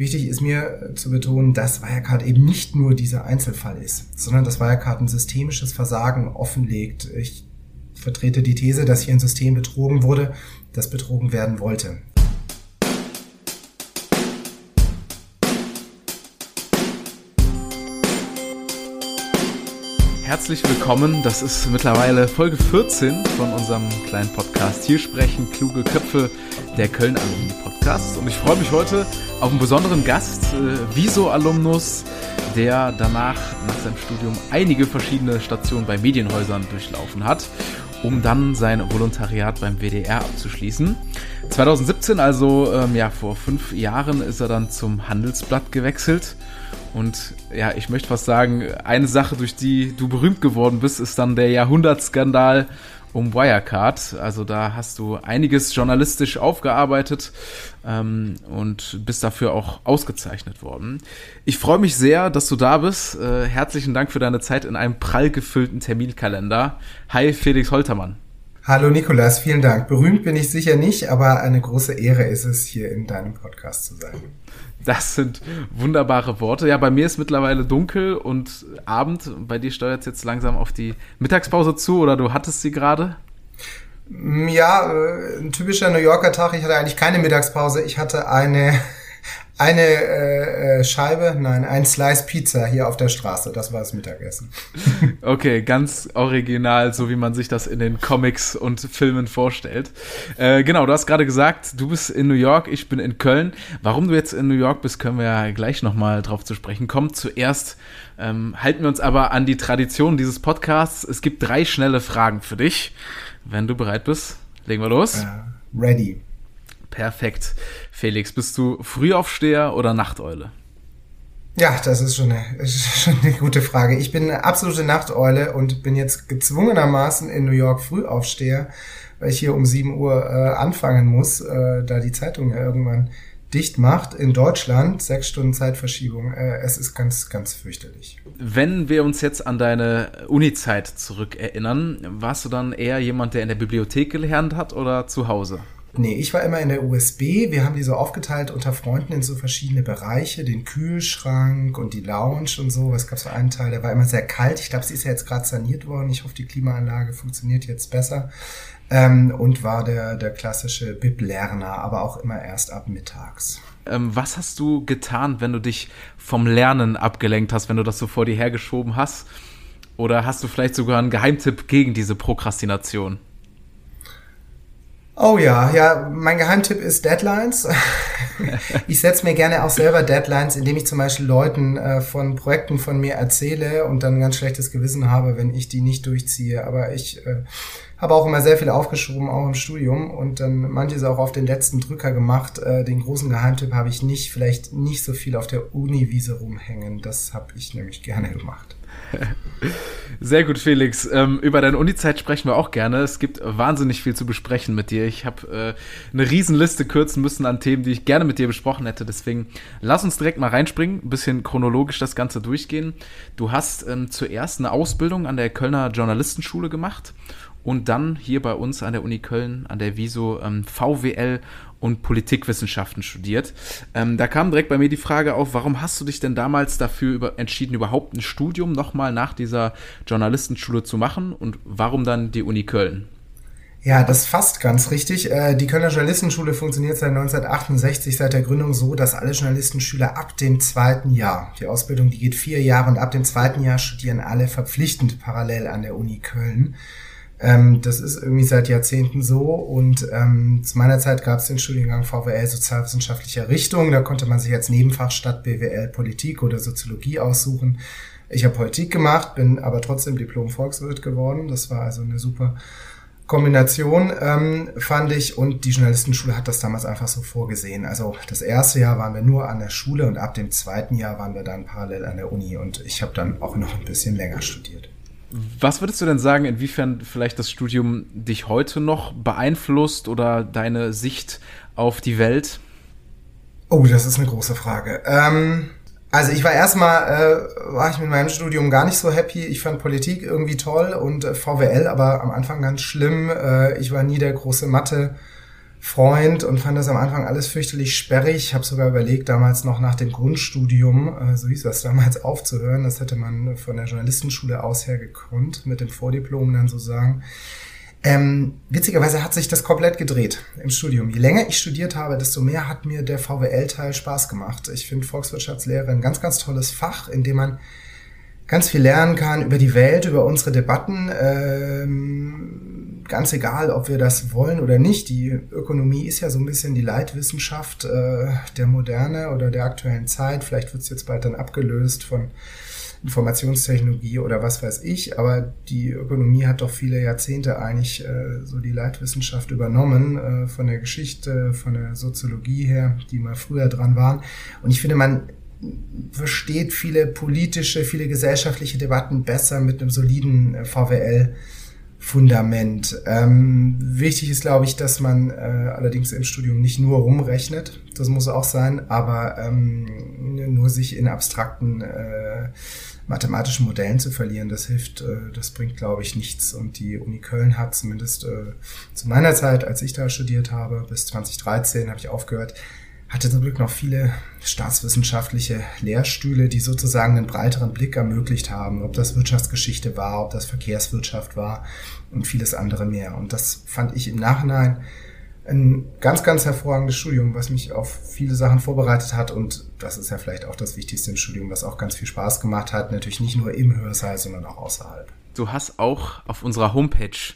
Wichtig ist mir zu betonen, dass Wirecard eben nicht nur dieser Einzelfall ist, sondern dass Wirecard ein systemisches Versagen offenlegt. Ich vertrete die These, dass hier ein System betrogen wurde, das betrogen werden wollte. Herzlich willkommen. Das ist mittlerweile Folge 14 von unserem kleinen Podcast. Hier sprechen kluge Köpfe der Köln Alumni Podcast. Und ich freue mich heute auf einen besonderen Gast, äh, Viso-Alumnus, der danach nach seinem Studium einige verschiedene Stationen bei Medienhäusern durchlaufen hat, um dann sein Volontariat beim WDR abzuschließen. 2017, also ähm, ja vor fünf Jahren, ist er dann zum Handelsblatt gewechselt und ja, ich möchte fast sagen, eine Sache, durch die du berühmt geworden bist, ist dann der Jahrhundertskandal um Wirecard. Also da hast du einiges journalistisch aufgearbeitet ähm, und bist dafür auch ausgezeichnet worden. Ich freue mich sehr, dass du da bist. Äh, herzlichen Dank für deine Zeit in einem prall gefüllten Terminkalender. Hi, Felix Holtermann. Hallo Nikolas, vielen Dank. Berühmt bin ich sicher nicht, aber eine große Ehre ist es, hier in deinem Podcast zu sein. Das sind wunderbare Worte. Ja, bei mir ist mittlerweile dunkel und Abend. Bei dir steuert es jetzt langsam auf die Mittagspause zu oder du hattest sie gerade? Ja, äh, ein typischer New Yorker Tag. Ich hatte eigentlich keine Mittagspause. Ich hatte eine eine äh, äh, Scheibe, nein, ein Slice Pizza hier auf der Straße. Das war das Mittagessen. Okay, ganz original, so wie man sich das in den Comics und Filmen vorstellt. Äh, genau, du hast gerade gesagt, du bist in New York, ich bin in Köln. Warum du jetzt in New York bist, können wir ja gleich nochmal drauf zu sprechen kommen. Zuerst ähm, halten wir uns aber an die Tradition dieses Podcasts. Es gibt drei schnelle Fragen für dich. Wenn du bereit bist, legen wir los. Uh, ready. Perfekt. Felix, bist du Frühaufsteher oder Nachteule? Ja, das ist schon eine, schon eine gute Frage. Ich bin eine absolute Nachteule und bin jetzt gezwungenermaßen in New York Frühaufsteher, weil ich hier um 7 Uhr äh, anfangen muss, äh, da die Zeitung ja irgendwann dicht macht. In Deutschland sechs Stunden Zeitverschiebung. Äh, es ist ganz, ganz fürchterlich. Wenn wir uns jetzt an deine Uni-Zeit zurückerinnern, warst du dann eher jemand, der in der Bibliothek gelernt hat oder zu Hause? Nee, ich war immer in der USB. Wir haben die so aufgeteilt unter Freunden in so verschiedene Bereiche, den Kühlschrank und die Lounge und so. Es gab so einen Teil, der war immer sehr kalt. Ich glaube, sie ist ja jetzt gerade saniert worden. Ich hoffe, die Klimaanlage funktioniert jetzt besser. Ähm, und war der, der klassische Bib-Lerner, aber auch immer erst ab mittags. Ähm, was hast du getan, wenn du dich vom Lernen abgelenkt hast, wenn du das so vor dir hergeschoben hast? Oder hast du vielleicht sogar einen Geheimtipp gegen diese Prokrastination? Oh ja, ja, mein Geheimtipp ist Deadlines. ich setze mir gerne auch selber Deadlines, indem ich zum Beispiel Leuten äh, von Projekten von mir erzähle und dann ein ganz schlechtes Gewissen habe, wenn ich die nicht durchziehe. Aber ich äh, habe auch immer sehr viel aufgeschoben, auch im Studium und dann manches auch auf den letzten Drücker gemacht. Äh, den großen Geheimtipp habe ich nicht, vielleicht nicht so viel auf der Uniwiese rumhängen. Das habe ich nämlich gerne gemacht. Sehr gut, Felix. Ähm, über deine Uni-Zeit sprechen wir auch gerne. Es gibt wahnsinnig viel zu besprechen mit dir. Ich habe äh, eine Riesenliste kürzen müssen an Themen, die ich gerne mit dir besprochen hätte. Deswegen lass uns direkt mal reinspringen, ein bisschen chronologisch das Ganze durchgehen. Du hast ähm, zuerst eine Ausbildung an der Kölner Journalistenschule gemacht und dann hier bei uns an der Uni Köln, an der Viso ähm, VWL und Politikwissenschaften studiert. Ähm, da kam direkt bei mir die Frage auf, warum hast du dich denn damals dafür über, entschieden, überhaupt ein Studium nochmal nach dieser Journalistenschule zu machen und warum dann die Uni Köln? Ja, das fasst ganz richtig. Äh, die Kölner Journalistenschule funktioniert seit 1968, seit der Gründung so, dass alle Journalistenschüler ab dem zweiten Jahr, die Ausbildung, die geht vier Jahre und ab dem zweiten Jahr studieren alle verpflichtend parallel an der Uni Köln. Ähm, das ist irgendwie seit Jahrzehnten so und ähm, zu meiner Zeit gab es den Studiengang VWL sozialwissenschaftlicher Richtung. Da konnte man sich als Nebenfach statt BWL Politik oder Soziologie aussuchen. Ich habe Politik gemacht, bin aber trotzdem Diplom-Volkswirt geworden. Das war also eine super Kombination, ähm, fand ich. Und die Journalistenschule hat das damals einfach so vorgesehen. Also das erste Jahr waren wir nur an der Schule und ab dem zweiten Jahr waren wir dann parallel an der Uni. Und ich habe dann auch noch ein bisschen länger studiert. Was würdest du denn sagen, inwiefern vielleicht das Studium dich heute noch beeinflusst oder deine Sicht auf die Welt? Oh, das ist eine große Frage. Ähm, also ich war erstmal, äh, war ich mit meinem Studium gar nicht so happy. Ich fand Politik irgendwie toll und äh, VWL aber am Anfang ganz schlimm. Äh, ich war nie der große Mathe. Freund und fand das am Anfang alles fürchterlich sperrig. Ich habe sogar überlegt, damals noch nach dem Grundstudium, äh, so hieß das damals, aufzuhören. Das hätte man von der Journalistenschule aus her gekonnt, mit dem Vordiplom dann so sagen. Ähm, witzigerweise hat sich das komplett gedreht im Studium. Je länger ich studiert habe, desto mehr hat mir der VWL-Teil Spaß gemacht. Ich finde Volkswirtschaftslehre ein ganz, ganz tolles Fach, in dem man ganz viel lernen kann über die Welt, über unsere Debatten. Ähm, ganz egal, ob wir das wollen oder nicht. Die Ökonomie ist ja so ein bisschen die Leitwissenschaft äh, der Moderne oder der aktuellen Zeit. Vielleicht wird es jetzt bald dann abgelöst von Informationstechnologie oder was weiß ich, aber die Ökonomie hat doch viele Jahrzehnte eigentlich äh, so die Leitwissenschaft übernommen, äh, von der Geschichte, von der Soziologie her, die mal früher dran waren. Und ich finde, man versteht viele politische, viele gesellschaftliche Debatten besser mit einem soliden äh, VWL. Fundament. Ähm, wichtig ist, glaube ich, dass man äh, allerdings im Studium nicht nur rumrechnet, das muss auch sein, aber ähm, nur sich in abstrakten äh, mathematischen Modellen zu verlieren, das hilft, äh, das bringt, glaube ich, nichts. Und die Uni Köln hat zumindest äh, zu meiner Zeit, als ich da studiert habe, bis 2013 habe ich aufgehört, hatte zum Glück noch viele staatswissenschaftliche Lehrstühle, die sozusagen einen breiteren Blick ermöglicht haben, ob das Wirtschaftsgeschichte war, ob das Verkehrswirtschaft war und vieles andere mehr. Und das fand ich im Nachhinein ein ganz, ganz hervorragendes Studium, was mich auf viele Sachen vorbereitet hat. Und das ist ja vielleicht auch das Wichtigste im Studium, was auch ganz viel Spaß gemacht hat. Natürlich nicht nur im Hörsaal, sondern auch außerhalb. Du hast auch auf unserer Homepage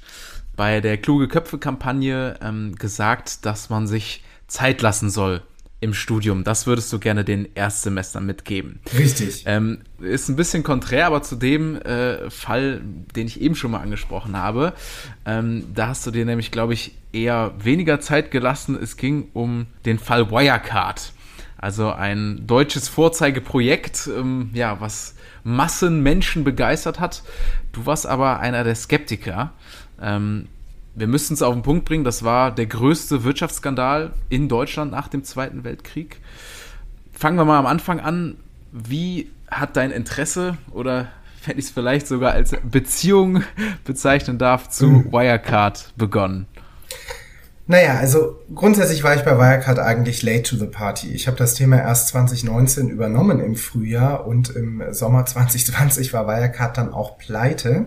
bei der Kluge Köpfe-Kampagne ähm, gesagt, dass man sich Zeit lassen soll im Studium. Das würdest du gerne den Erstsemestern mitgeben. Richtig. Ähm, ist ein bisschen konträr, aber zu dem äh, Fall, den ich eben schon mal angesprochen habe, ähm, da hast du dir nämlich, glaube ich, eher weniger Zeit gelassen. Es ging um den Fall Wirecard. Also ein deutsches Vorzeigeprojekt, ähm, ja, was Massen Menschen begeistert hat. Du warst aber einer der Skeptiker. Ähm, wir müssen es auf den Punkt bringen, das war der größte Wirtschaftsskandal in Deutschland nach dem Zweiten Weltkrieg. Fangen wir mal am Anfang an. Wie hat dein Interesse oder wenn ich es vielleicht sogar als Beziehung bezeichnen darf, zu mhm. Wirecard begonnen? Naja, also grundsätzlich war ich bei Wirecard eigentlich late to the party. Ich habe das Thema erst 2019 übernommen im Frühjahr und im Sommer 2020 war Wirecard dann auch pleite.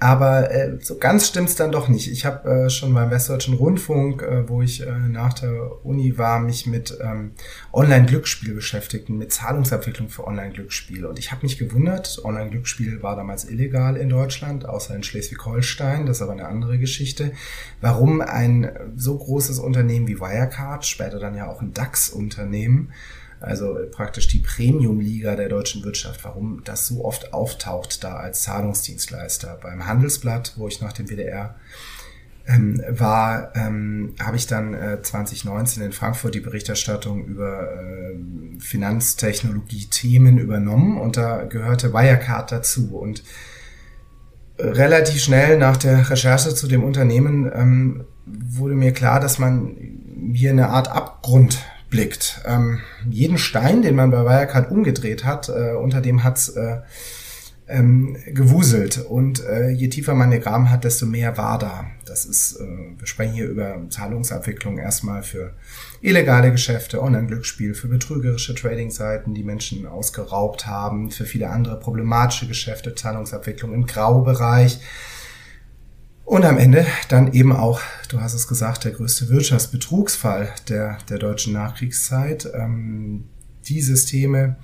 Aber äh, so ganz stimmt's dann doch nicht. Ich habe äh, schon beim Westdeutschen Rundfunk, äh, wo ich äh, nach der Uni war, mich mit ähm, Online-Glücksspiel beschäftigt, mit Zahlungsabwicklung für Online-Glücksspiel. Und ich habe mich gewundert, Online-Glücksspiel war damals illegal in Deutschland, außer in Schleswig-Holstein, das ist aber eine andere Geschichte, warum ein so großes Unternehmen wie Wirecard, später dann ja auch ein DAX-Unternehmen, also praktisch die Premium-Liga der deutschen Wirtschaft, warum das so oft auftaucht da als Zahlungsdienstleister. Beim Handelsblatt, wo ich nach dem WDR ähm, war, ähm, habe ich dann äh, 2019 in Frankfurt die Berichterstattung über äh, Finanztechnologie-Themen übernommen und da gehörte Wirecard dazu und relativ schnell nach der Recherche zu dem Unternehmen ähm, wurde mir klar, dass man hier eine Art Abgrund blickt. Ähm, jeden Stein, den man bei Wirecard umgedreht hat, äh, unter dem hat's äh, ähm, gewuselt. Und äh, je tiefer man gegraben hat, desto mehr war da. Das ist, äh, wir sprechen hier über Zahlungsabwicklung erstmal für illegale Geschäfte, Online-Glücksspiel, für betrügerische Trading-Seiten, die Menschen ausgeraubt haben, für viele andere problematische Geschäfte, Zahlungsabwicklung im Graubereich. Und am Ende dann eben auch, du hast es gesagt, der größte Wirtschaftsbetrugsfall der, der deutschen Nachkriegszeit. Ähm, die Systeme,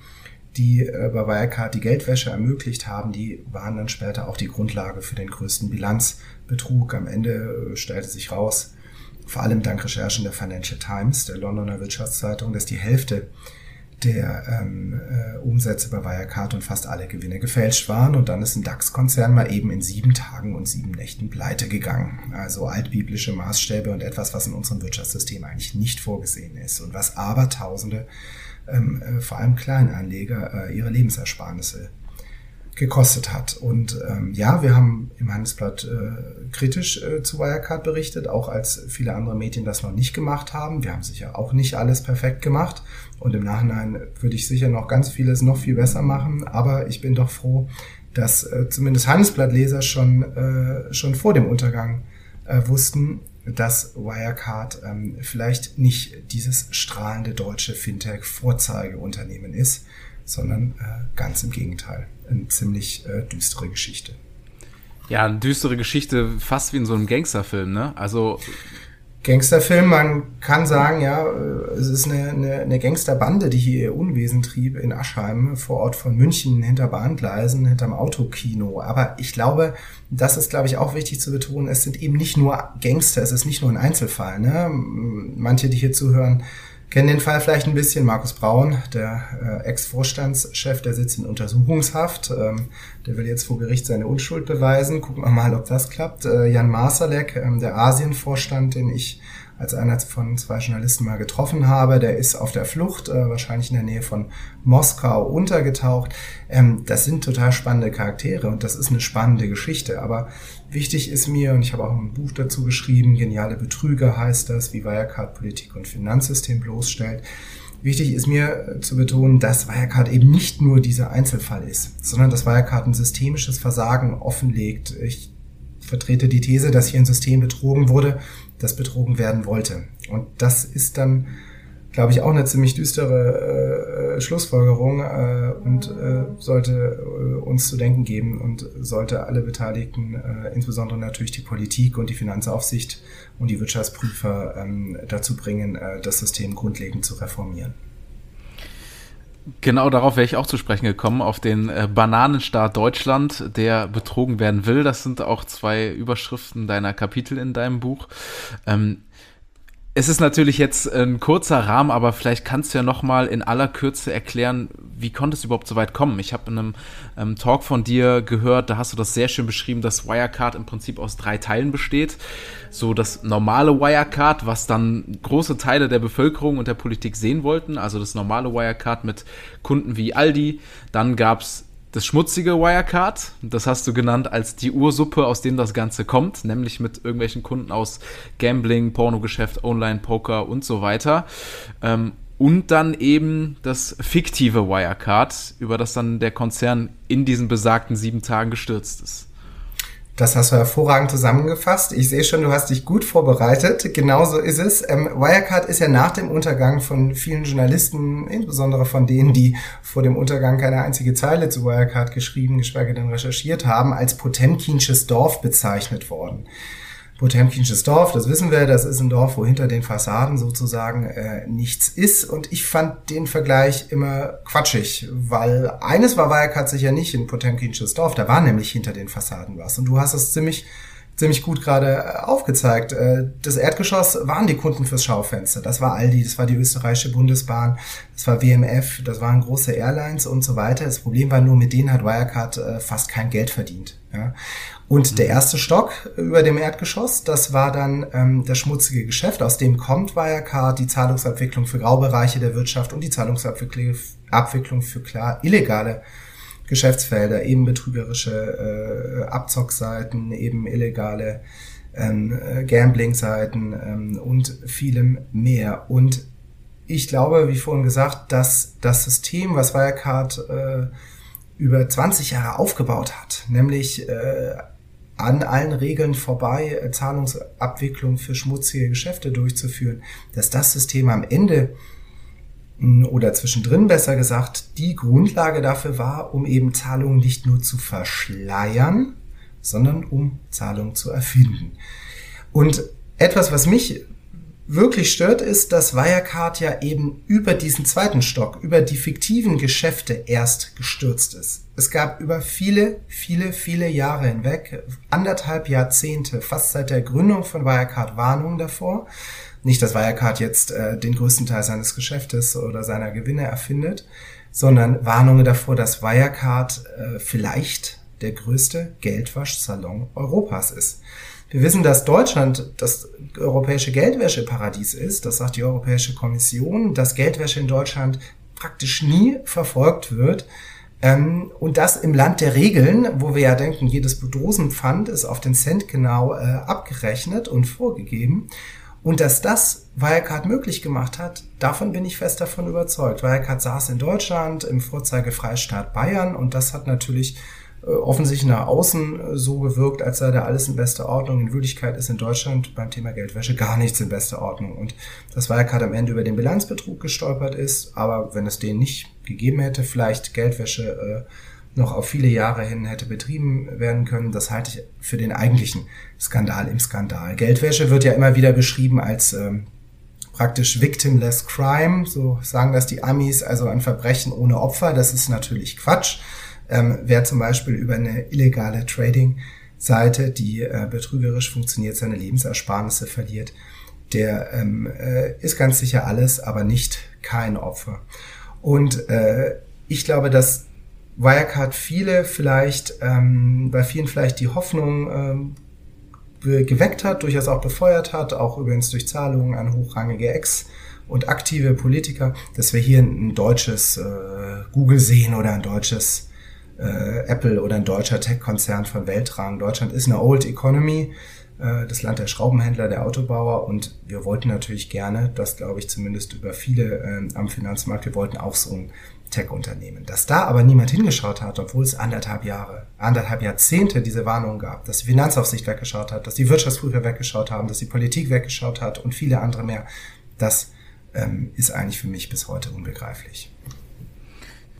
die äh, bei Wirecard die Geldwäsche ermöglicht haben, die waren dann später auch die Grundlage für den größten Bilanzbetrug. Am Ende äh, stellte sich raus, vor allem dank Recherchen der Financial Times, der Londoner Wirtschaftszeitung, dass die Hälfte der ähm, äh, Umsätze bei Wirecard und fast alle Gewinne gefälscht waren. Und dann ist ein DAX-Konzern mal eben in sieben Tagen und sieben Nächten pleite gegangen. Also altbiblische Maßstäbe und etwas, was in unserem Wirtschaftssystem eigentlich nicht vorgesehen ist und was aber Tausende, ähm, äh, vor allem Kleinanleger, äh, ihre Lebensersparnisse gekostet hat. Und ähm, ja, wir haben im Handelsblatt äh, kritisch äh, zu Wirecard berichtet, auch als viele andere Medien das noch nicht gemacht haben. Wir haben sicher auch nicht alles perfekt gemacht und im Nachhinein würde ich sicher noch ganz vieles noch viel besser machen, aber ich bin doch froh, dass äh, zumindest Handelsblattleser schon, äh, schon vor dem Untergang äh, wussten, dass Wirecard ähm, vielleicht nicht dieses strahlende deutsche Fintech-Vorzeigeunternehmen ist, sondern äh, ganz im Gegenteil. Eine ziemlich äh, düstere Geschichte. Ja, eine düstere Geschichte, fast wie in so einem Gangsterfilm, ne? Also Gangsterfilm, man kann sagen, ja, es ist eine, eine, eine Gangsterbande, die hier ihr Unwesen trieb in Aschheim, vor Ort von München, hinter Bahngleisen, hinterm Autokino. Aber ich glaube, das ist, glaube ich, auch wichtig zu betonen, es sind eben nicht nur Gangster, es ist nicht nur ein Einzelfall. Ne? Manche, die hier zuhören, kennen den Fall vielleicht ein bisschen. Markus Braun, der äh, Ex-Vorstandschef, der sitzt in Untersuchungshaft. Ähm, der will jetzt vor Gericht seine Unschuld beweisen. Gucken wir mal, ob das klappt. Äh, Jan Masalek, ähm, der Asienvorstand, den ich als einer von zwei Journalisten mal getroffen habe. Der ist auf der Flucht, äh, wahrscheinlich in der Nähe von Moskau untergetaucht. Ähm, das sind total spannende Charaktere und das ist eine spannende Geschichte. Aber wichtig ist mir, und ich habe auch ein Buch dazu geschrieben, Geniale Betrüger heißt das, wie Wirecard Politik und Finanzsystem bloßstellt. Wichtig ist mir äh, zu betonen, dass Wirecard eben nicht nur dieser Einzelfall ist, sondern dass Wirecard ein systemisches Versagen offenlegt. Ich vertrete die These, dass hier ein System betrogen wurde, das betrogen werden wollte. Und das ist dann, glaube ich, auch eine ziemlich düstere äh, Schlussfolgerung äh, und äh, sollte äh, uns zu denken geben und sollte alle Beteiligten, äh, insbesondere natürlich die Politik und die Finanzaufsicht und die Wirtschaftsprüfer ähm, dazu bringen, äh, das System grundlegend zu reformieren. Genau darauf wäre ich auch zu sprechen gekommen, auf den äh, Bananenstaat Deutschland, der betrogen werden will. Das sind auch zwei Überschriften deiner Kapitel in deinem Buch. Ähm, es ist natürlich jetzt ein kurzer Rahmen, aber vielleicht kannst du ja noch mal in aller Kürze erklären, wie konnte es überhaupt so weit kommen? Ich habe in einem ähm, Talk von dir gehört, da hast du das sehr schön beschrieben, dass Wirecard im Prinzip aus drei Teilen besteht. So das normale Wirecard, was dann große Teile der Bevölkerung und der Politik sehen wollten, also das normale Wirecard mit Kunden wie Aldi. Dann gab's das schmutzige Wirecard. Das hast du genannt als die Ursuppe, aus dem das Ganze kommt, nämlich mit irgendwelchen Kunden aus Gambling, Pornogeschäft, Online-Poker und so weiter. Ähm, und dann eben das fiktive Wirecard, über das dann der Konzern in diesen besagten sieben Tagen gestürzt ist. Das hast du hervorragend zusammengefasst. Ich sehe schon, du hast dich gut vorbereitet. Genauso ist es. Ähm, Wirecard ist ja nach dem Untergang von vielen Journalisten, insbesondere von denen, die vor dem Untergang keine einzige Zeile zu Wirecard geschrieben, geschweige denn recherchiert haben, als Potemkinsches Dorf bezeichnet worden. Potemkinsches Dorf, das wissen wir, das ist ein Dorf, wo hinter den Fassaden sozusagen äh, nichts ist. Und ich fand den Vergleich immer quatschig, weil eines war Wirecard sicher nicht in Potemkinsches Dorf, da war nämlich hinter den Fassaden was. Und du hast es ziemlich ziemlich gut gerade äh, aufgezeigt. Äh, das Erdgeschoss waren die Kunden fürs Schaufenster. Das war Aldi, das war die österreichische Bundesbahn, das war WMF, das waren große Airlines und so weiter. Das Problem war nur, mit denen hat Wirecard äh, fast kein Geld verdient. Und der erste Stock über dem Erdgeschoss, das war dann ähm, das schmutzige Geschäft, aus dem kommt Wirecard, die Zahlungsabwicklung für Graubereiche der Wirtschaft und die Zahlungsabwicklung für klar illegale Geschäftsfelder, eben betrügerische äh, Abzockseiten, eben illegale ähm, äh, Gambling-Seiten ähm, und vielem mehr. Und ich glaube, wie vorhin gesagt, dass das System, was Wirecard äh, über 20 Jahre aufgebaut hat, nämlich äh, an allen Regeln vorbei äh, Zahlungsabwicklung für schmutzige Geschäfte durchzuführen, dass das System am Ende oder zwischendrin besser gesagt, die Grundlage dafür war, um eben Zahlungen nicht nur zu verschleiern, sondern um Zahlungen zu erfinden. Und etwas, was mich wirklich stört, ist, dass Wirecard ja eben über diesen zweiten Stock, über die fiktiven Geschäfte erst gestürzt ist. Es gab über viele, viele, viele Jahre hinweg, anderthalb Jahrzehnte, fast seit der Gründung von Wirecard Warnungen davor, nicht, dass Wirecard jetzt äh, den größten Teil seines Geschäftes oder seiner Gewinne erfindet, sondern Warnungen davor, dass Wirecard äh, vielleicht der größte Geldwaschsalon Europas ist. Wir wissen, dass Deutschland das europäische Geldwäscheparadies ist. Das sagt die Europäische Kommission, dass Geldwäsche in Deutschland praktisch nie verfolgt wird. Ähm, und das im Land der Regeln, wo wir ja denken, jedes Dosenpfand ist auf den Cent genau äh, abgerechnet und vorgegeben. Und dass das Wirecard möglich gemacht hat, davon bin ich fest davon überzeugt. Wirecard saß in Deutschland im Vorzeigefreistaat Bayern und das hat natürlich offensichtlich nach außen äh, so gewirkt, als sei da alles in bester Ordnung. In Wirklichkeit ist in Deutschland beim Thema Geldwäsche gar nichts in bester Ordnung. Und das Wirecard am Ende über den Bilanzbetrug gestolpert ist, aber wenn es den nicht gegeben hätte, vielleicht Geldwäsche äh, noch auf viele Jahre hin hätte betrieben werden können, das halte ich für den eigentlichen Skandal im Skandal. Geldwäsche wird ja immer wieder beschrieben als ähm, praktisch victimless crime, so sagen das die Amis, also ein Verbrechen ohne Opfer. Das ist natürlich Quatsch. Ähm, wer zum Beispiel über eine illegale Trading-Seite, die äh, betrügerisch funktioniert, seine Lebensersparnisse verliert, der ähm, äh, ist ganz sicher alles, aber nicht kein Opfer. Und äh, ich glaube, dass Wirecard viele vielleicht, ähm, bei vielen vielleicht die Hoffnung ähm, geweckt hat, durchaus auch befeuert hat, auch übrigens durch Zahlungen an hochrangige Ex- und aktive Politiker, dass wir hier ein deutsches äh, Google sehen oder ein deutsches äh, Apple oder ein deutscher Tech-Konzern von Weltrang. Deutschland ist eine Old Economy, äh, das Land der Schraubenhändler, der Autobauer und wir wollten natürlich gerne, das glaube ich zumindest über viele äh, am Finanzmarkt, wir wollten auch so ein Tech-Unternehmen. Dass da aber niemand hingeschaut hat, obwohl es anderthalb Jahre, anderthalb Jahrzehnte diese Warnungen gab, dass die Finanzaufsicht weggeschaut hat, dass die Wirtschaftsprüfer weggeschaut haben, dass die Politik weggeschaut hat und viele andere mehr, das ähm, ist eigentlich für mich bis heute unbegreiflich.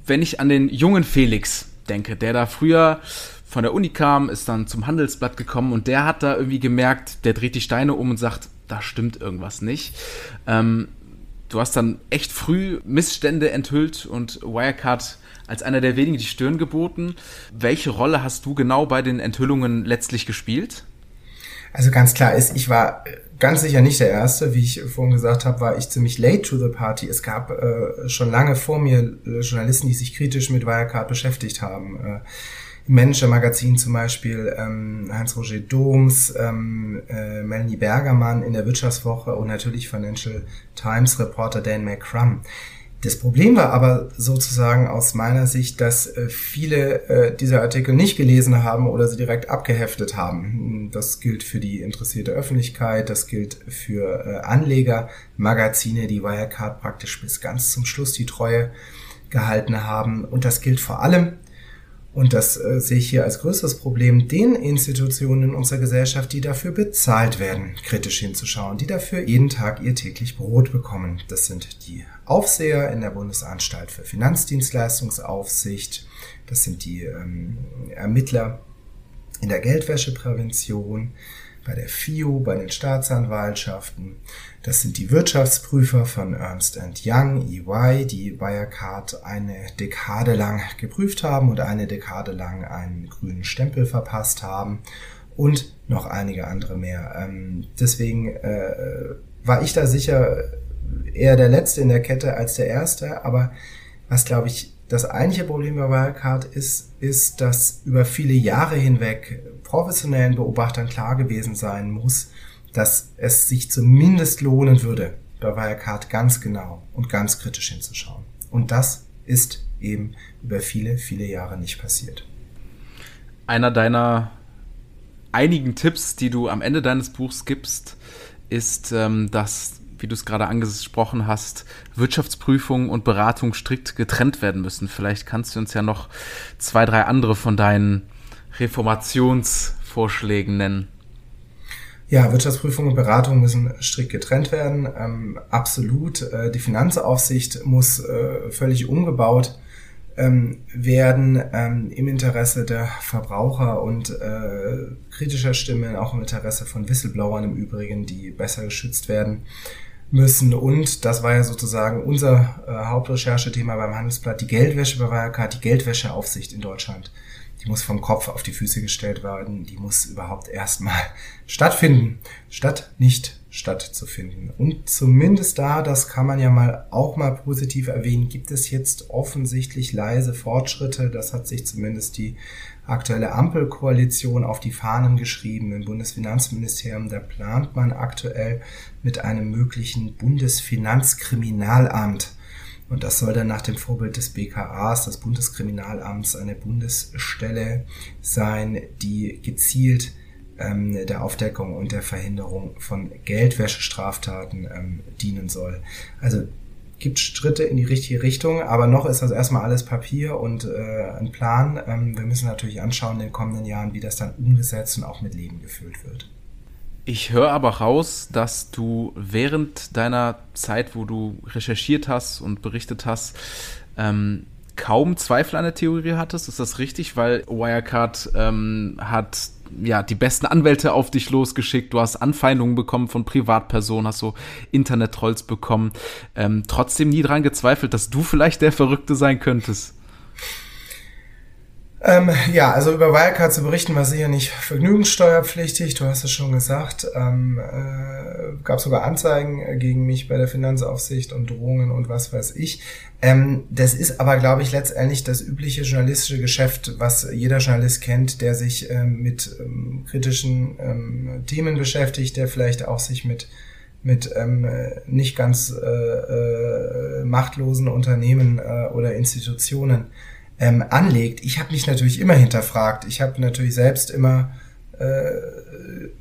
Wenn ich an den jungen Felix denke, der da früher von der Uni kam, ist dann zum Handelsblatt gekommen und der hat da irgendwie gemerkt, der dreht die Steine um und sagt, da stimmt irgendwas nicht. Ähm, du hast dann echt früh Missstände enthüllt und Wirecard als einer der wenigen die Stirn geboten. Welche Rolle hast du genau bei den Enthüllungen letztlich gespielt? Also ganz klar ist, ich war ganz sicher nicht der Erste. Wie ich vorhin gesagt habe, war ich ziemlich late to the party. Es gab äh, schon lange vor mir äh, Journalisten, die sich kritisch mit Wirecard beschäftigt haben. Äh, im Manager-Magazin zum Beispiel ähm, Heinz-Roger Doms, ähm, äh, Melanie Bergermann in der Wirtschaftswoche und natürlich Financial Times Reporter Dan McCrum. Das Problem war aber sozusagen aus meiner Sicht, dass äh, viele äh, diese Artikel nicht gelesen haben oder sie direkt abgeheftet haben. Das gilt für die interessierte Öffentlichkeit, das gilt für äh, Anleger, Magazine, die Wirecard praktisch bis ganz zum Schluss die Treue gehalten haben. Und das gilt vor allem und das äh, sehe ich hier als größtes Problem, den Institutionen in unserer Gesellschaft, die dafür bezahlt werden, kritisch hinzuschauen, die dafür jeden Tag ihr täglich Brot bekommen. Das sind die Aufseher in der Bundesanstalt für Finanzdienstleistungsaufsicht, das sind die ähm, Ermittler in der Geldwäscheprävention, bei der FIO, bei den Staatsanwaltschaften. Das sind die Wirtschaftsprüfer von Ernst Young, EY, die Wirecard eine Dekade lang geprüft haben und eine Dekade lang einen grünen Stempel verpasst haben und noch einige andere mehr. Ähm, deswegen äh, war ich da sicher eher der Letzte in der Kette als der Erste, aber was glaube ich das eigentliche Problem bei Wirecard ist, ist, dass über viele Jahre hinweg professionellen Beobachtern klar gewesen sein muss, dass es sich zumindest lohnen würde, bei Wirecard ganz genau und ganz kritisch hinzuschauen. Und das ist eben über viele, viele Jahre nicht passiert. Einer deiner einigen Tipps, die du am Ende deines Buchs gibst, ist, ähm, dass wie du es gerade angesprochen hast, Wirtschaftsprüfung und Beratung strikt getrennt werden müssen. Vielleicht kannst du uns ja noch zwei, drei andere von deinen Reformationsvorschlägen nennen. Ja, Wirtschaftsprüfung und Beratung müssen strikt getrennt werden. Ähm, absolut. Äh, die Finanzaufsicht muss äh, völlig umgebaut ähm, werden ähm, im Interesse der Verbraucher und äh, kritischer Stimmen, auch im Interesse von Whistleblowern im Übrigen, die besser geschützt werden müssen. Und das war ja sozusagen unser äh, Hauptrecherchethema beim Handelsblatt, die Geldwäsche bei Wirecard, die Geldwäscheaufsicht in Deutschland. Die muss vom Kopf auf die Füße gestellt werden. Die muss überhaupt erstmal stattfinden, statt nicht stattzufinden. Und zumindest da, das kann man ja mal auch mal positiv erwähnen, gibt es jetzt offensichtlich leise Fortschritte. Das hat sich zumindest die aktuelle Ampelkoalition auf die Fahnen geschrieben im Bundesfinanzministerium. Da plant man aktuell mit einem möglichen Bundesfinanzkriminalamt. Und das soll dann nach dem Vorbild des BKAs, des Bundeskriminalamts, eine Bundesstelle sein, die gezielt ähm, der Aufdeckung und der Verhinderung von Geldwäschestraftaten ähm, dienen soll. Also gibt Schritte in die richtige Richtung, aber noch ist das erstmal alles Papier und äh, ein Plan. Ähm, wir müssen natürlich anschauen in den kommenden Jahren, wie das dann umgesetzt und auch mit Leben gefüllt wird. Ich höre aber raus, dass du während deiner Zeit, wo du recherchiert hast und berichtet hast, ähm, kaum Zweifel an der Theorie hattest. Ist das richtig? Weil Wirecard ähm, hat ja die besten Anwälte auf dich losgeschickt. Du hast Anfeindungen bekommen von Privatpersonen, hast so Internet-Trolls bekommen. Ähm, trotzdem nie dran gezweifelt, dass du vielleicht der Verrückte sein könntest. Ähm, ja, also über Wirecard zu berichten war sicher nicht vergnügungssteuerpflichtig, du hast es schon gesagt. Ähm, äh, gab sogar Anzeigen gegen mich bei der Finanzaufsicht und Drohungen und was weiß ich. Ähm, das ist aber, glaube ich, letztendlich das übliche journalistische Geschäft, was jeder Journalist kennt, der sich ähm, mit ähm, kritischen ähm, Themen beschäftigt, der vielleicht auch sich mit mit ähm, nicht ganz äh, äh, machtlosen Unternehmen äh, oder Institutionen ähm, anlegt. Ich habe mich natürlich immer hinterfragt. Ich habe natürlich selbst immer äh,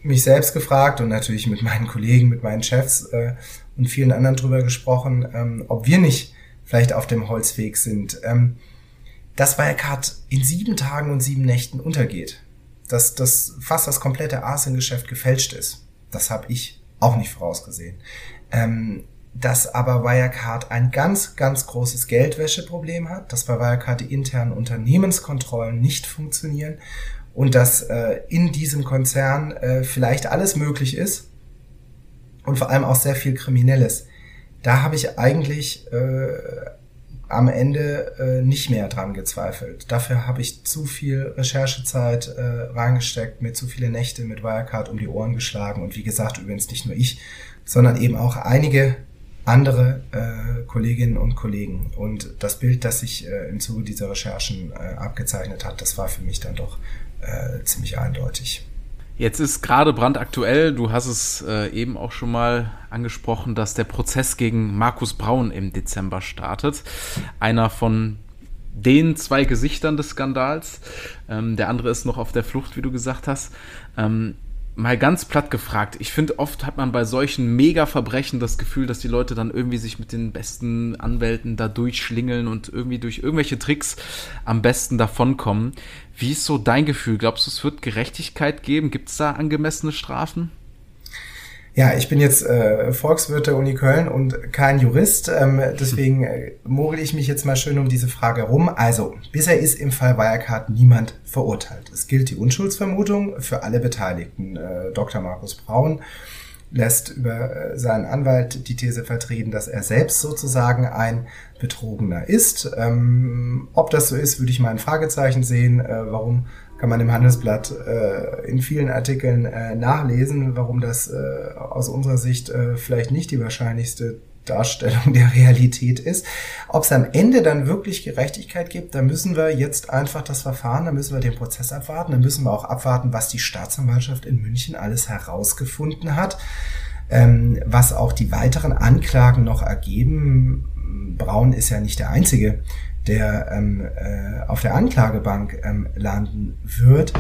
mich selbst gefragt und natürlich mit meinen Kollegen, mit meinen Chefs äh, und vielen anderen drüber gesprochen, ähm, ob wir nicht vielleicht auf dem Holzweg sind. Ähm, dass Wirecard in sieben Tagen und sieben Nächten untergeht, dass das fast das komplette Asiengeschäft gefälscht ist, das habe ich auch nicht vorausgesehen. Ähm, dass aber Wirecard ein ganz, ganz großes Geldwäscheproblem hat, dass bei Wirecard die internen Unternehmenskontrollen nicht funktionieren und dass äh, in diesem Konzern äh, vielleicht alles möglich ist und vor allem auch sehr viel Kriminelles. Da habe ich eigentlich äh, am Ende äh, nicht mehr dran gezweifelt. Dafür habe ich zu viel Recherchezeit äh, reingesteckt, mir zu viele Nächte mit Wirecard um die Ohren geschlagen und wie gesagt übrigens nicht nur ich, sondern eben auch einige andere äh, Kolleginnen und Kollegen. Und das Bild, das sich äh, im Zuge dieser Recherchen äh, abgezeichnet hat, das war für mich dann doch äh, ziemlich eindeutig. Jetzt ist gerade brandaktuell, du hast es äh, eben auch schon mal angesprochen, dass der Prozess gegen Markus Braun im Dezember startet. Einer von den zwei Gesichtern des Skandals. Ähm, der andere ist noch auf der Flucht, wie du gesagt hast. Ähm, mal ganz platt gefragt, ich finde, oft hat man bei solchen Mega-Verbrechen das Gefühl, dass die Leute dann irgendwie sich mit den besten Anwälten da durchschlingeln und irgendwie durch irgendwelche Tricks am besten davonkommen. Wie ist so dein Gefühl? Glaubst du, es wird Gerechtigkeit geben? Gibt es da angemessene Strafen? Ja, ich bin jetzt äh, Volkswirt der Uni Köln und kein Jurist, ähm, deswegen äh, mogel ich mich jetzt mal schön um diese Frage rum. Also, bisher ist im Fall Wirecard niemand verurteilt. Es gilt die Unschuldsvermutung für alle Beteiligten. Äh, Dr. Markus Braun lässt über äh, seinen Anwalt die These vertreten, dass er selbst sozusagen ein Betrogener ist. Ähm, ob das so ist, würde ich mal ein Fragezeichen sehen. Äh, warum kann man im Handelsblatt äh, in vielen Artikeln äh, nachlesen, warum das äh, aus unserer Sicht äh, vielleicht nicht die wahrscheinlichste Darstellung der Realität ist. Ob es am Ende dann wirklich Gerechtigkeit gibt, da müssen wir jetzt einfach das Verfahren, da müssen wir den Prozess abwarten, da müssen wir auch abwarten, was die Staatsanwaltschaft in München alles herausgefunden hat, ähm, was auch die weiteren Anklagen noch ergeben. Braun ist ja nicht der Einzige, der ähm, äh, auf der Anklagebank ähm, landen wird,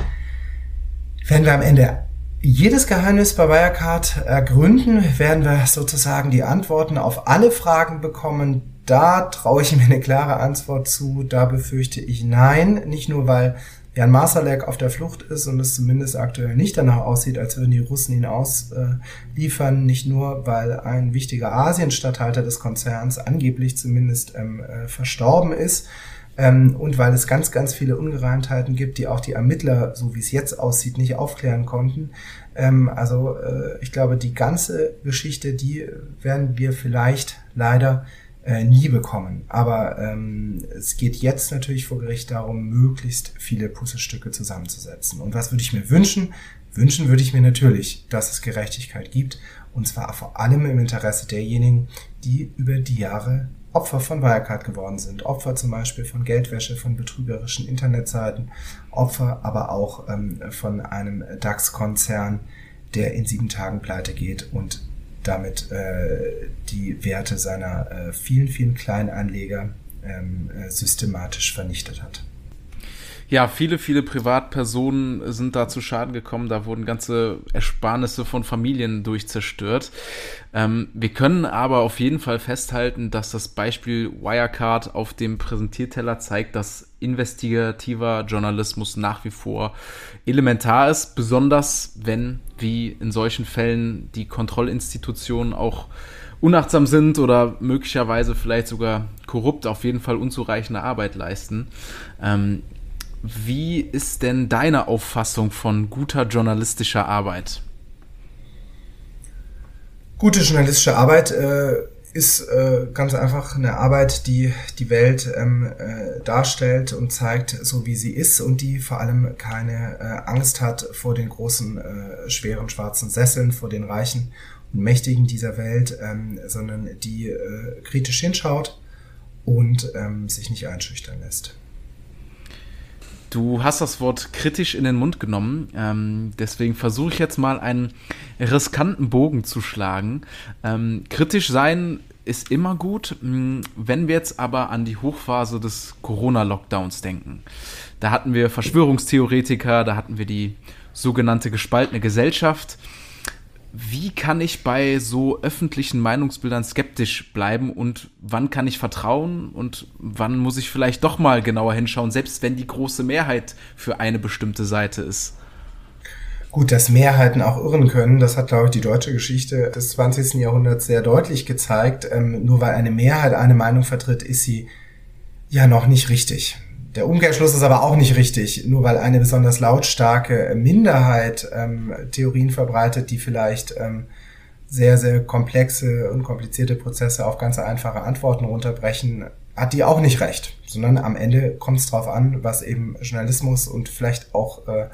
wenn wir am Ende jedes Geheimnis bei Wirecard ergründen, werden wir sozusagen die Antworten auf alle Fragen bekommen. Da traue ich mir eine klare Antwort zu, da befürchte ich nein, nicht nur weil Jan Masalek auf der Flucht ist und es zumindest aktuell nicht danach aussieht, als würden die Russen ihn ausliefern, nicht nur, weil ein wichtiger Asienstatthalter des Konzerns angeblich zumindest ähm, äh, verstorben ist, ähm, und weil es ganz, ganz viele Ungereimtheiten gibt, die auch die Ermittler, so wie es jetzt aussieht, nicht aufklären konnten. Ähm, also äh, ich glaube, die ganze Geschichte, die werden wir vielleicht leider äh, nie bekommen. Aber ähm, es geht jetzt natürlich vor Gericht darum, möglichst viele Puzzlestücke zusammenzusetzen. Und was würde ich mir wünschen? Wünschen würde ich mir natürlich, dass es Gerechtigkeit gibt. Und zwar vor allem im Interesse derjenigen, die über die Jahre Opfer von Wirecard geworden sind. Opfer zum Beispiel von Geldwäsche, von betrügerischen Internetseiten, Opfer aber auch ähm, von einem DAX-Konzern, der in sieben Tagen pleite geht und damit äh, die Werte seiner äh, vielen, vielen Kleinanleger ähm, äh, systematisch vernichtet hat. Ja, viele, viele Privatpersonen sind da zu Schaden gekommen. Da wurden ganze Ersparnisse von Familien durchzerstört. Ähm, wir können aber auf jeden Fall festhalten, dass das Beispiel Wirecard auf dem Präsentierteller zeigt, dass investigativer Journalismus nach wie vor elementar ist, besonders wenn, wie in solchen Fällen, die Kontrollinstitutionen auch unachtsam sind oder möglicherweise vielleicht sogar korrupt, auf jeden Fall unzureichende Arbeit leisten. Ähm, wie ist denn deine Auffassung von guter journalistischer Arbeit? Gute journalistische Arbeit äh, ist äh, ganz einfach eine Arbeit, die die Welt ähm, äh, darstellt und zeigt, so wie sie ist und die vor allem keine äh, Angst hat vor den großen, äh, schweren schwarzen Sesseln, vor den Reichen und Mächtigen dieser Welt, ähm, sondern die äh, kritisch hinschaut und ähm, sich nicht einschüchtern lässt. Du hast das Wort kritisch in den Mund genommen. Ähm, deswegen versuche ich jetzt mal einen riskanten Bogen zu schlagen. Ähm, kritisch sein ist immer gut. Hm, wenn wir jetzt aber an die Hochphase des Corona-Lockdowns denken, da hatten wir Verschwörungstheoretiker, da hatten wir die sogenannte gespaltene Gesellschaft wie kann ich bei so öffentlichen Meinungsbildern skeptisch bleiben und wann kann ich vertrauen und wann muss ich vielleicht doch mal genauer hinschauen, selbst wenn die große Mehrheit für eine bestimmte Seite ist? Gut, dass Mehrheiten auch irren können, das hat, glaube ich, die deutsche Geschichte des 20. Jahrhunderts sehr deutlich gezeigt. Ähm, nur weil eine Mehrheit eine Meinung vertritt, ist sie ja noch nicht richtig. Der Umkehrschluss ist aber auch nicht richtig, nur weil eine besonders lautstarke Minderheit ähm, Theorien verbreitet, die vielleicht ähm, sehr, sehr komplexe und komplizierte Prozesse auf ganz einfache Antworten runterbrechen, hat die auch nicht recht, sondern am Ende kommt es darauf an, was eben Journalismus und vielleicht auch äh,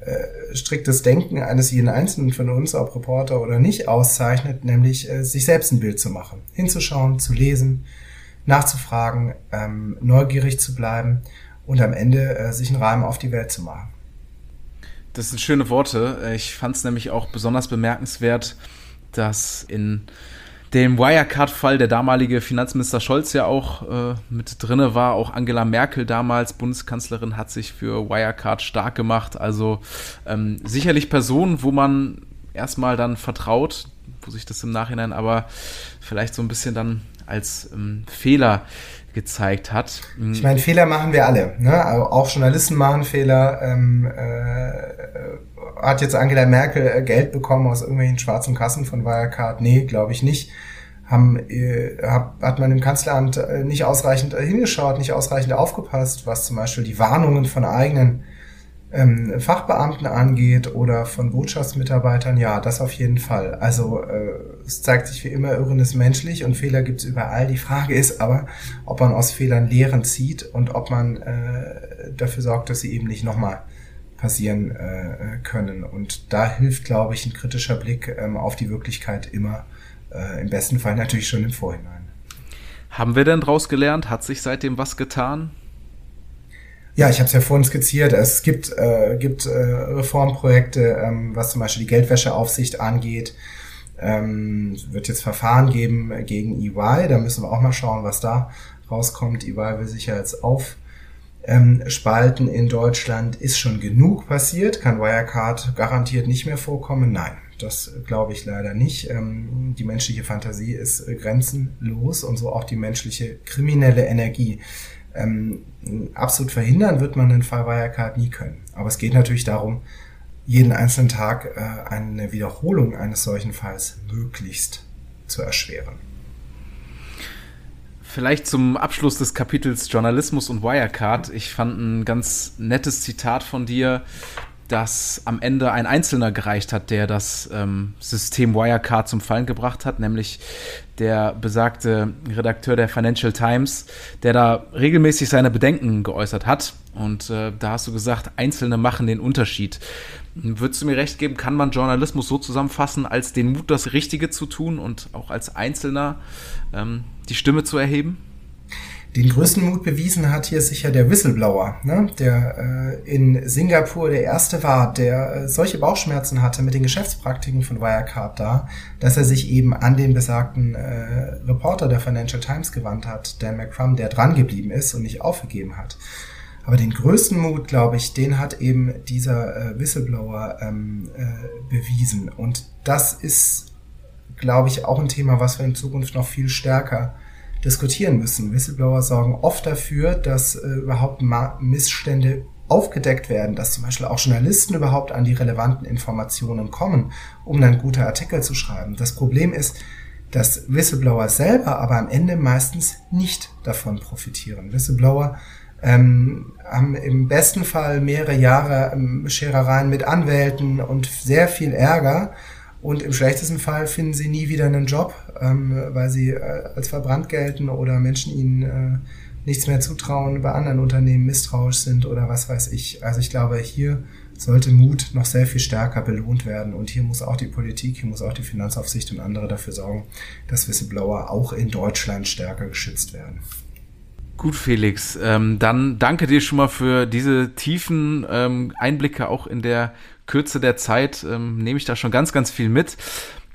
äh, striktes Denken eines jeden Einzelnen von uns, ob Reporter oder nicht, auszeichnet, nämlich äh, sich selbst ein Bild zu machen, hinzuschauen, zu lesen, nachzufragen, ähm, neugierig zu bleiben und am Ende äh, sich einen Reim auf die Welt zu machen. Das sind schöne Worte. Ich fand es nämlich auch besonders bemerkenswert, dass in dem Wirecard-Fall der damalige Finanzminister Scholz ja auch äh, mit drinne war. Auch Angela Merkel damals, Bundeskanzlerin, hat sich für Wirecard stark gemacht. Also ähm, sicherlich Personen, wo man erstmal dann vertraut, wo sich das im Nachhinein aber vielleicht so ein bisschen dann als ähm, Fehler gezeigt hat. Mhm. Ich meine, Fehler machen wir alle. Ne? Auch Journalisten machen Fehler. Ähm, äh, hat jetzt Angela Merkel äh, Geld bekommen aus irgendwelchen schwarzen Kassen von Wirecard? Nee, glaube ich nicht. Haben, äh, hat man im Kanzleramt äh, nicht ausreichend hingeschaut, nicht ausreichend aufgepasst, was zum Beispiel die Warnungen von eigenen ähm, Fachbeamten angeht oder von Botschaftsmitarbeitern, ja, das auf jeden Fall. Also äh, es zeigt sich wie immer, Irren ist menschlich und Fehler gibt's überall. Die Frage ist aber, ob man aus Fehlern Lehren zieht und ob man äh, dafür sorgt, dass sie eben nicht nochmal passieren äh, können. Und da hilft, glaube ich, ein kritischer Blick ähm, auf die Wirklichkeit immer, äh, im besten Fall natürlich schon im Vorhinein. Haben wir denn daraus gelernt? Hat sich seitdem was getan? Ja, ich habe es ja vorhin skizziert. Es gibt, äh, gibt äh, Reformprojekte, ähm, was zum Beispiel die Geldwäscheaufsicht angeht. Ähm, wird jetzt Verfahren geben gegen EY. Da müssen wir auch mal schauen, was da rauskommt. EY will sich ja jetzt aufspalten ähm, in Deutschland. Ist schon genug passiert? Kann Wirecard garantiert nicht mehr vorkommen? Nein. Das glaube ich leider nicht. Ähm, die menschliche Fantasie ist grenzenlos und so auch die menschliche kriminelle Energie. Ähm, absolut verhindern wird man den Fall Wirecard nie können. Aber es geht natürlich darum, jeden einzelnen Tag äh, eine Wiederholung eines solchen Falls möglichst zu erschweren. Vielleicht zum Abschluss des Kapitels Journalismus und Wirecard. Ich fand ein ganz nettes Zitat von dir, dass am Ende ein Einzelner gereicht hat, der das ähm, System Wirecard zum Fallen gebracht hat, nämlich der besagte Redakteur der Financial Times, der da regelmäßig seine Bedenken geäußert hat. Und äh, da hast du gesagt, Einzelne machen den Unterschied. Würdest du mir recht geben, kann man Journalismus so zusammenfassen, als den Mut, das Richtige zu tun und auch als Einzelner ähm, die Stimme zu erheben? Den größten Mut bewiesen hat hier sicher der Whistleblower, ne? der äh, in Singapur der erste war, der äh, solche Bauchschmerzen hatte mit den Geschäftspraktiken von Wirecard da, dass er sich eben an den besagten äh, Reporter der Financial Times gewandt hat, Dan McCrum, der dran geblieben ist und nicht aufgegeben hat. Aber den größten Mut, glaube ich, den hat eben dieser äh, Whistleblower ähm, äh, bewiesen. Und das ist, glaube ich, auch ein Thema, was wir in Zukunft noch viel stärker diskutieren müssen. Whistleblower sorgen oft dafür, dass äh, überhaupt Missstände aufgedeckt werden, dass zum Beispiel auch Journalisten überhaupt an die relevanten Informationen kommen, um dann gute Artikel zu schreiben. Das Problem ist, dass Whistleblower selber aber am Ende meistens nicht davon profitieren. Whistleblower ähm, haben im besten Fall mehrere Jahre ähm, Scherereien mit Anwälten und sehr viel Ärger. Und im schlechtesten Fall finden sie nie wieder einen Job, ähm, weil sie äh, als verbrannt gelten oder Menschen ihnen äh, nichts mehr zutrauen, bei anderen Unternehmen misstrauisch sind oder was weiß ich. Also ich glaube, hier sollte Mut noch sehr viel stärker belohnt werden. Und hier muss auch die Politik, hier muss auch die Finanzaufsicht und andere dafür sorgen, dass Whistleblower auch in Deutschland stärker geschützt werden. Gut, Felix. Ähm, dann danke dir schon mal für diese tiefen ähm, Einblicke auch in der Kürze der Zeit. Ähm, nehme ich da schon ganz, ganz viel mit.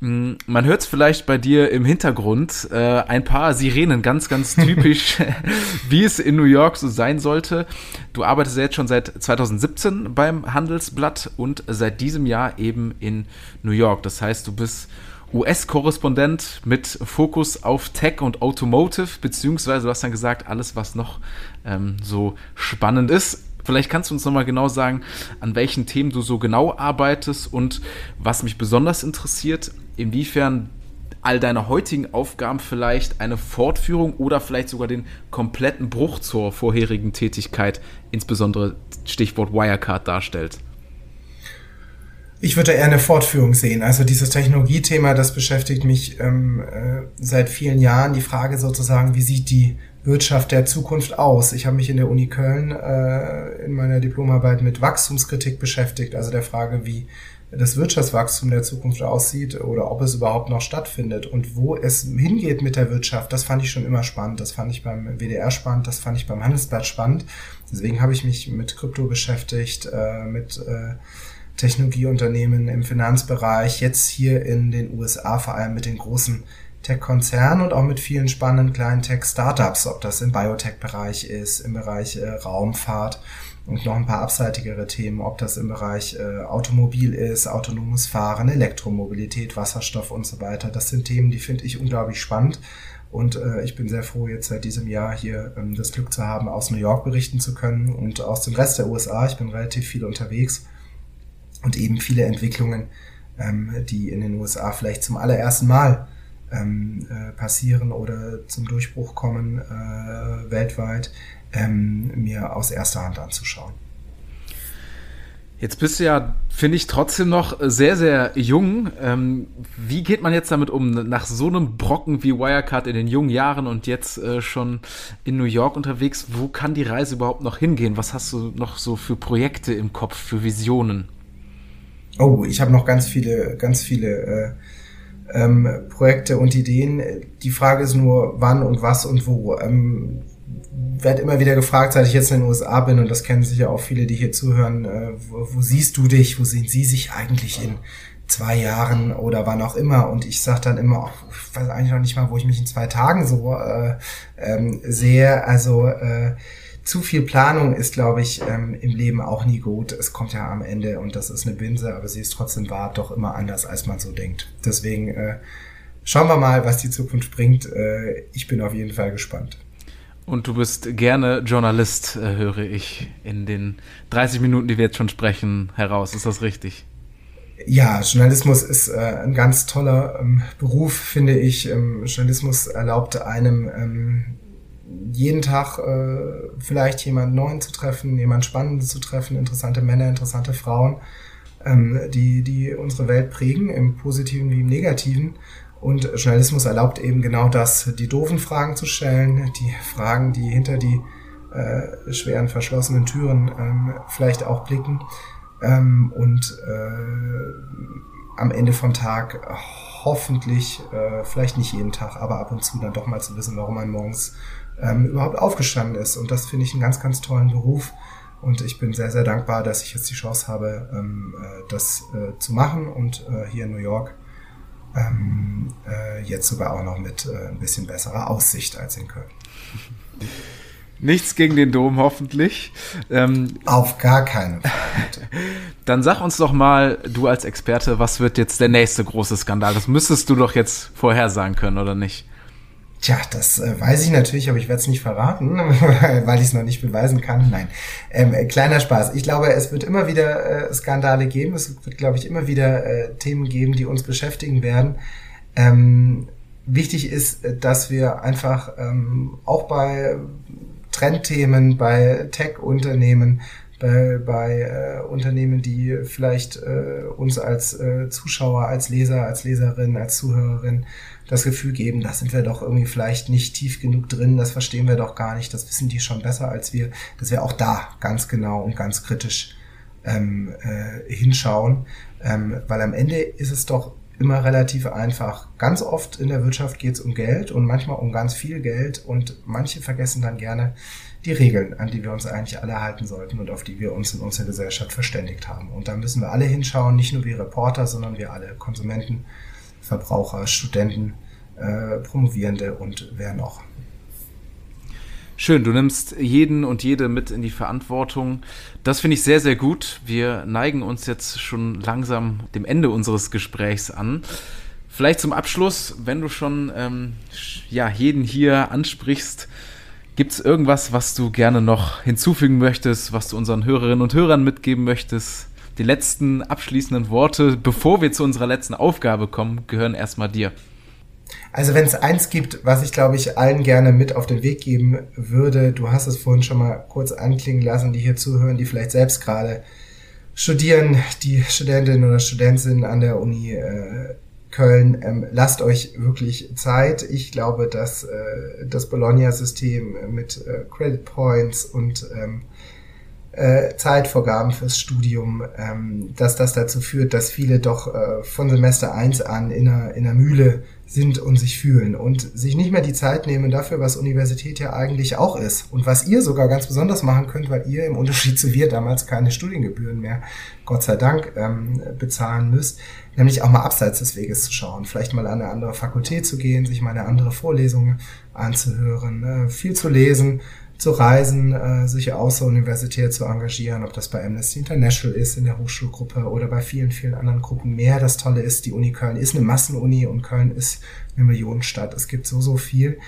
Mm, man hört es vielleicht bei dir im Hintergrund, äh, ein paar Sirenen, ganz, ganz typisch, wie es in New York so sein sollte. Du arbeitest jetzt schon seit 2017 beim Handelsblatt und seit diesem Jahr eben in New York. Das heißt, du bist US-Korrespondent mit Fokus auf Tech und Automotive, beziehungsweise du hast dann gesagt, alles, was noch ähm, so spannend ist. Vielleicht kannst du uns nochmal genau sagen, an welchen Themen du so genau arbeitest und was mich besonders interessiert, inwiefern all deine heutigen Aufgaben vielleicht eine Fortführung oder vielleicht sogar den kompletten Bruch zur vorherigen Tätigkeit, insbesondere Stichwort Wirecard, darstellt. Ich würde eher eine Fortführung sehen. Also dieses Technologiethema, das beschäftigt mich ähm, äh, seit vielen Jahren. Die Frage sozusagen, wie sieht die Wirtschaft der Zukunft aus? Ich habe mich in der Uni Köln äh, in meiner Diplomarbeit mit Wachstumskritik beschäftigt, also der Frage, wie das Wirtschaftswachstum der Zukunft aussieht oder ob es überhaupt noch stattfindet und wo es hingeht mit der Wirtschaft, das fand ich schon immer spannend. Das fand ich beim WDR spannend, das fand ich beim Handelsblatt spannend. Deswegen habe ich mich mit Krypto beschäftigt, äh, mit äh, Technologieunternehmen im Finanzbereich, jetzt hier in den USA vor allem mit den großen Tech-Konzernen und auch mit vielen spannenden kleinen Tech-Startups, ob das im Biotech-Bereich ist, im Bereich äh, Raumfahrt und noch ein paar abseitigere Themen, ob das im Bereich äh, Automobil ist, autonomes Fahren, Elektromobilität, Wasserstoff und so weiter. Das sind Themen, die finde ich unglaublich spannend. Und äh, ich bin sehr froh, jetzt seit diesem Jahr hier ähm, das Glück zu haben, aus New York berichten zu können und aus dem Rest der USA. Ich bin relativ viel unterwegs und eben viele Entwicklungen, ähm, die in den USA vielleicht zum allerersten Mal ähm, äh, passieren oder zum Durchbruch kommen äh, weltweit, ähm, mir aus erster Hand anzuschauen. Jetzt bist du ja, finde ich, trotzdem noch sehr, sehr jung. Ähm, wie geht man jetzt damit um, nach so einem Brocken wie Wirecard in den jungen Jahren und jetzt äh, schon in New York unterwegs? Wo kann die Reise überhaupt noch hingehen? Was hast du noch so für Projekte im Kopf, für Visionen? Oh, ich habe noch ganz viele, ganz viele äh, ähm, Projekte und Ideen. Die Frage ist nur, wann und was und wo. Ähm, werde immer wieder gefragt, seit ich jetzt in den USA bin, und das kennen sicher auch viele, die hier zuhören, äh, wo, wo siehst du dich, wo sehen Sie sich eigentlich in zwei Jahren oder wann auch immer? Und ich sage dann immer, oh, ich weiß eigentlich noch nicht mal, wo ich mich in zwei Tagen so äh, ähm, sehe. Also äh, zu viel Planung ist, glaube ich, ähm, im Leben auch nie gut. Es kommt ja am Ende und das ist eine Binse, aber sie ist trotzdem wahr, doch immer anders, als man so denkt. Deswegen äh, schauen wir mal, was die Zukunft bringt. Äh, ich bin auf jeden Fall gespannt. Und du bist gerne Journalist, äh, höre ich in den 30 Minuten, die wir jetzt schon sprechen, heraus. Ist das richtig? Ja, Journalismus ist äh, ein ganz toller ähm, Beruf, finde ich. Ähm, Journalismus erlaubt einem ähm, jeden Tag äh, vielleicht jemand Neuen zu treffen, jemand Spannendes zu treffen, interessante Männer, interessante Frauen, ähm, die, die unsere Welt prägen, im Positiven wie im Negativen. Und Journalismus erlaubt eben genau das, die doofen Fragen zu stellen, die Fragen, die hinter die äh, schweren verschlossenen Türen ähm, vielleicht auch blicken. Ähm, und äh, am Ende vom Tag hoffentlich, äh, vielleicht nicht jeden Tag, aber ab und zu dann doch mal zu wissen, warum man morgens ähm, überhaupt aufgestanden ist. Und das finde ich einen ganz, ganz tollen Beruf. Und ich bin sehr, sehr dankbar, dass ich jetzt die Chance habe, ähm, äh, das äh, zu machen und äh, hier in New York ähm, äh, jetzt sogar auch noch mit äh, ein bisschen besserer Aussicht als in Köln. Nichts gegen den Dom, hoffentlich. Ähm, Auf gar keinen Fall. Dann sag uns doch mal, du als Experte, was wird jetzt der nächste große Skandal? Das müsstest du doch jetzt vorhersagen können, oder nicht? Tja, das äh, weiß ich natürlich, aber ich werde es nicht verraten, weil ich es noch nicht beweisen kann. Nein, ähm, äh, kleiner Spaß. Ich glaube, es wird immer wieder äh, Skandale geben. Es wird, glaube ich, immer wieder äh, Themen geben, die uns beschäftigen werden. Ähm, wichtig ist, äh, dass wir einfach ähm, auch bei Trendthemen, bei Tech-Unternehmen, bei, bei äh, Unternehmen, die vielleicht äh, uns als äh, Zuschauer, als Leser, als Leserin, als Zuhörerin das Gefühl geben, da sind wir doch irgendwie vielleicht nicht tief genug drin, das verstehen wir doch gar nicht, das wissen die schon besser als wir, dass wir auch da ganz genau und ganz kritisch ähm, äh, hinschauen, ähm, weil am Ende ist es doch immer relativ einfach. Ganz oft in der Wirtschaft geht es um Geld und manchmal um ganz viel Geld und manche vergessen dann gerne die Regeln, an die wir uns eigentlich alle halten sollten und auf die wir uns in unserer Gesellschaft verständigt haben. Und da müssen wir alle hinschauen, nicht nur wir Reporter, sondern wir alle Konsumenten, Verbraucher, Studenten, äh, Promovierende und wer noch. Schön, du nimmst jeden und jede mit in die Verantwortung. Das finde ich sehr, sehr gut. Wir neigen uns jetzt schon langsam dem Ende unseres Gesprächs an. Vielleicht zum Abschluss, wenn du schon ähm, ja, jeden hier ansprichst, gibt es irgendwas, was du gerne noch hinzufügen möchtest, was du unseren Hörerinnen und Hörern mitgeben möchtest? Die letzten abschließenden Worte, bevor wir zu unserer letzten Aufgabe kommen, gehören erstmal dir. Also wenn es eins gibt, was ich glaube ich allen gerne mit auf den Weg geben würde, du hast es vorhin schon mal kurz anklingen lassen, die hier zuhören, die vielleicht selbst gerade studieren, die Studentin oder Studentin an der Uni äh, Köln, ähm, lasst euch wirklich Zeit. Ich glaube, dass äh, das Bologna-System mit äh, Credit Points und ähm, äh, Zeitvorgaben fürs Studium, ähm, dass das dazu führt, dass viele doch äh, von Semester 1 an in einer, in einer Mühle sind und sich fühlen und sich nicht mehr die Zeit nehmen dafür, was Universität ja eigentlich auch ist und was ihr sogar ganz besonders machen könnt, weil ihr im Unterschied zu wir damals keine Studiengebühren mehr, Gott sei Dank, ähm, bezahlen müsst, nämlich auch mal abseits des Weges zu schauen, vielleicht mal an eine andere Fakultät zu gehen, sich mal eine andere Vorlesung anzuhören, äh, viel zu lesen, zu reisen, äh, sich außeruniversitär zu engagieren, ob das bei Amnesty International ist, in der Hochschulgruppe oder bei vielen, vielen anderen Gruppen mehr. Das Tolle ist, die Uni Köln ist eine Massenuni und Köln ist eine Millionenstadt. Es gibt so, so viel,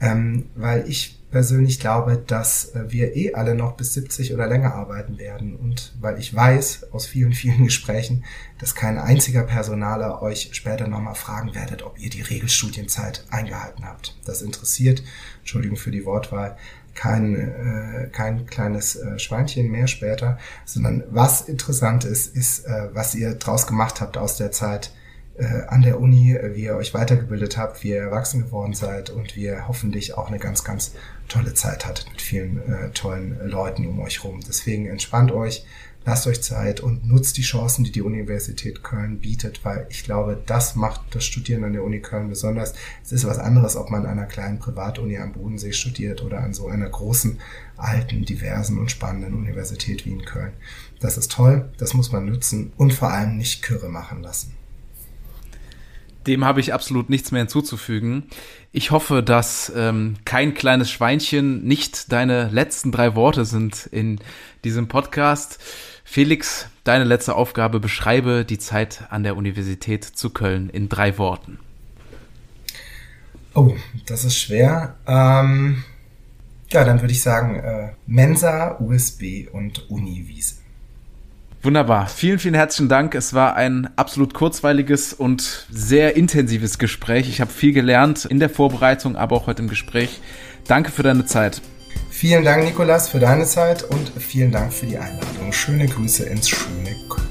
ähm, weil ich persönlich glaube, dass äh, wir eh alle noch bis 70 oder länger arbeiten werden und weil ich weiß aus vielen, vielen Gesprächen, dass kein einziger Personaler euch später nochmal fragen werdet, ob ihr die Regelstudienzeit eingehalten habt. Das interessiert, Entschuldigung für die Wortwahl, kein, äh, kein kleines äh, Schweinchen mehr später, sondern was interessant ist, ist, äh, was ihr draus gemacht habt aus der Zeit äh, an der Uni, äh, wie ihr euch weitergebildet habt, wie ihr erwachsen geworden seid und wie ihr hoffentlich auch eine ganz, ganz tolle Zeit hattet mit vielen äh, tollen Leuten um euch rum. Deswegen entspannt euch, lasst euch Zeit und nutzt die Chancen, die die Universität Köln bietet, weil ich glaube, das macht das Studieren an der Uni Köln besonders. Es ist was anderes, ob man an einer kleinen Privatuni am Bodensee studiert oder an so einer großen, alten, diversen und spannenden Universität wie in Köln. Das ist toll, das muss man nutzen und vor allem nicht Kürre machen lassen. Dem habe ich absolut nichts mehr hinzuzufügen. Ich hoffe, dass ähm, kein kleines Schweinchen nicht deine letzten drei Worte sind in diesem Podcast. Felix, deine letzte Aufgabe, beschreibe die Zeit an der Universität zu Köln in drei Worten. Oh, das ist schwer. Ähm, ja, dann würde ich sagen äh, Mensa, USB und Uniwiese. Wunderbar. Vielen, vielen herzlichen Dank. Es war ein absolut kurzweiliges und sehr intensives Gespräch. Ich habe viel gelernt in der Vorbereitung, aber auch heute im Gespräch. Danke für deine Zeit. Vielen Dank, Nikolas, für deine Zeit und vielen Dank für die Einladung. Schöne Grüße ins schöne Köln.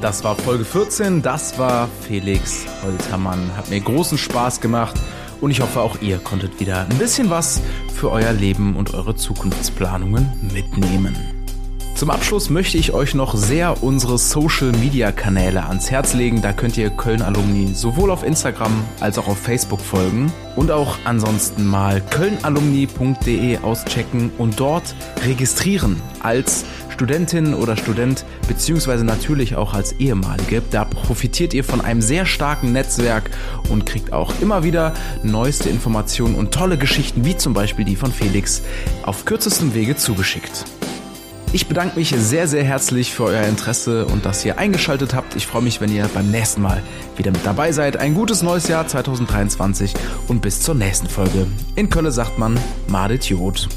Das war Folge 14. Das war Felix Holtermann. Hat mir großen Spaß gemacht und ich hoffe, auch ihr konntet wieder ein bisschen was für euer Leben und eure Zukunftsplanungen mitnehmen. Zum Abschluss möchte ich euch noch sehr unsere Social Media Kanäle ans Herz legen. Da könnt ihr Köln Alumni sowohl auf Instagram als auch auf Facebook folgen und auch ansonsten mal kölnalumni.de auschecken und dort registrieren als Studentin oder Student, beziehungsweise natürlich auch als ehemalige. Da profitiert ihr von einem sehr starken Netzwerk und kriegt auch immer wieder neueste Informationen und tolle Geschichten, wie zum Beispiel die von Felix, auf kürzestem Wege zugeschickt. Ich bedanke mich sehr, sehr herzlich für euer Interesse und dass ihr eingeschaltet habt. Ich freue mich, wenn ihr beim nächsten Mal wieder mit dabei seid. Ein gutes neues Jahr 2023 und bis zur nächsten Folge. In Köln sagt man Madet Jod.